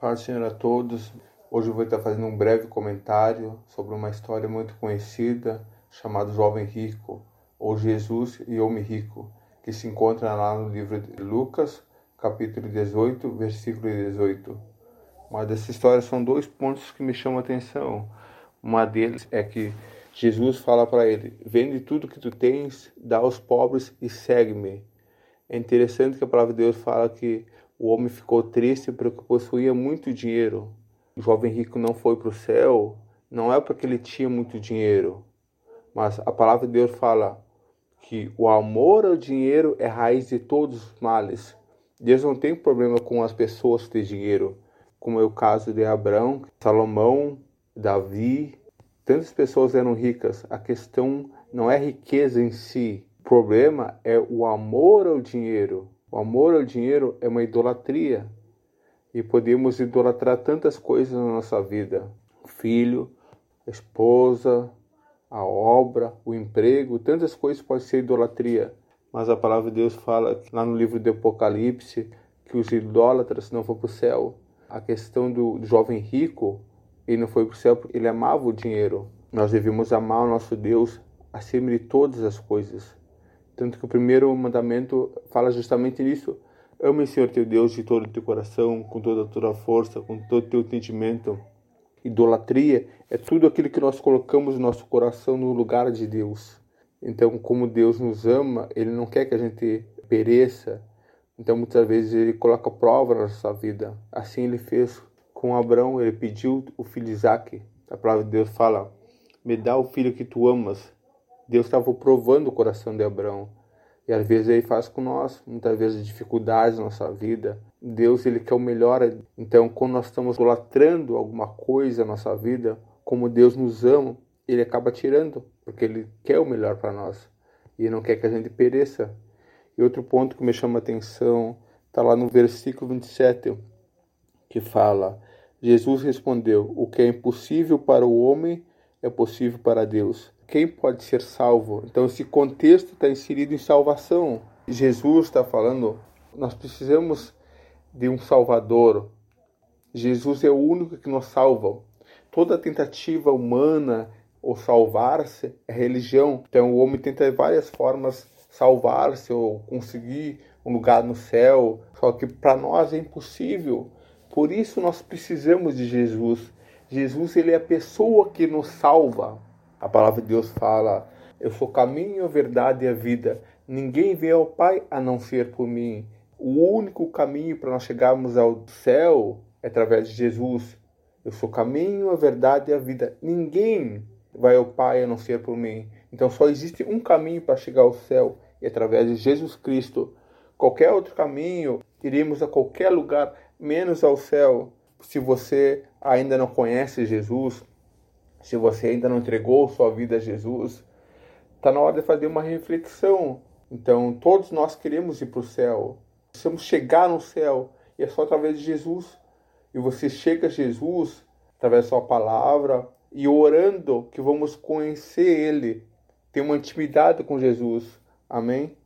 Paz Senhor a todos. Hoje eu vou estar fazendo um breve comentário sobre uma história muito conhecida chamada Jovem Rico, ou Jesus e Homem Rico, que se encontra lá no livro de Lucas, capítulo 18, versículo 18. Mas dessa história são dois pontos que me chamam a atenção. Uma deles é que Jesus fala para ele: Vende tudo que tu tens, dá aos pobres e segue-me. É interessante que a palavra de Deus fala que o homem ficou triste porque possuía muito dinheiro. O jovem rico não foi para o céu, não é porque ele tinha muito dinheiro, mas a palavra de Deus fala que o amor ao dinheiro é raiz de todos os males. Deus não tem problema com as pessoas ter dinheiro, como é o caso de Abraão, Salomão, Davi. Tantas pessoas eram ricas. A questão não é riqueza em si, o problema é o amor ao dinheiro. O amor ao dinheiro é uma idolatria. E podemos idolatrar tantas coisas na nossa vida: o filho, a esposa, a obra, o emprego, tantas coisas podem ser idolatria. Mas a palavra de Deus fala lá no livro do Apocalipse que os idólatras não vão para o céu. A questão do jovem rico, ele não foi para o céu porque ele amava o dinheiro. Nós devemos amar o nosso Deus acima de todas as coisas. Tanto que o primeiro mandamento fala justamente nisso. Ame o Senhor teu Deus de todo o teu coração, com toda a tua força, com todo o teu entendimento. Idolatria é tudo aquilo que nós colocamos no nosso coração no lugar de Deus. Então, como Deus nos ama, Ele não quer que a gente pereça. Então, muitas vezes, Ele coloca prova na nossa vida. Assim Ele fez com Abraão, Ele pediu o filho Isaac. A palavra de Deus fala, me dá o filho que tu amas. Deus estava provando o coração de Abraão. E às vezes ele faz com nós, muitas vezes dificuldades na nossa vida. Deus ele quer o melhor. Então, quando nós estamos idolatrando alguma coisa na nossa vida, como Deus nos ama, ele acaba tirando, porque ele quer o melhor para nós. E não quer que a gente pereça. E outro ponto que me chama a atenção está lá no versículo 27, que fala: Jesus respondeu: O que é impossível para o homem é possível para Deus quem pode ser salvo. Então, esse contexto está inserido em salvação. Jesus está falando, nós precisamos de um Salvador. Jesus é o único que nos salva. Toda tentativa humana ou salvar-se é religião. Então, o homem tenta de várias formas salvar-se ou conseguir um lugar no céu. Só que para nós é impossível. Por isso nós precisamos de Jesus. Jesus ele é a pessoa que nos salva. A palavra de Deus fala: Eu sou caminho, a verdade e a vida. Ninguém vê ao Pai a não ser por mim. O único caminho para nós chegarmos ao céu é através de Jesus. Eu sou caminho, a verdade e a vida. Ninguém vai ao Pai a não ser por mim. Então só existe um caminho para chegar ao céu e é através de Jesus Cristo. Qualquer outro caminho, iremos a qualquer lugar, menos ao céu. Se você ainda não conhece Jesus, se você ainda não entregou sua vida a Jesus, está na hora de fazer uma reflexão. Então, todos nós queremos ir para o céu, precisamos chegar no céu, e é só através de Jesus. E você chega a Jesus através da sua palavra e orando que vamos conhecer Ele, ter uma intimidade com Jesus. Amém?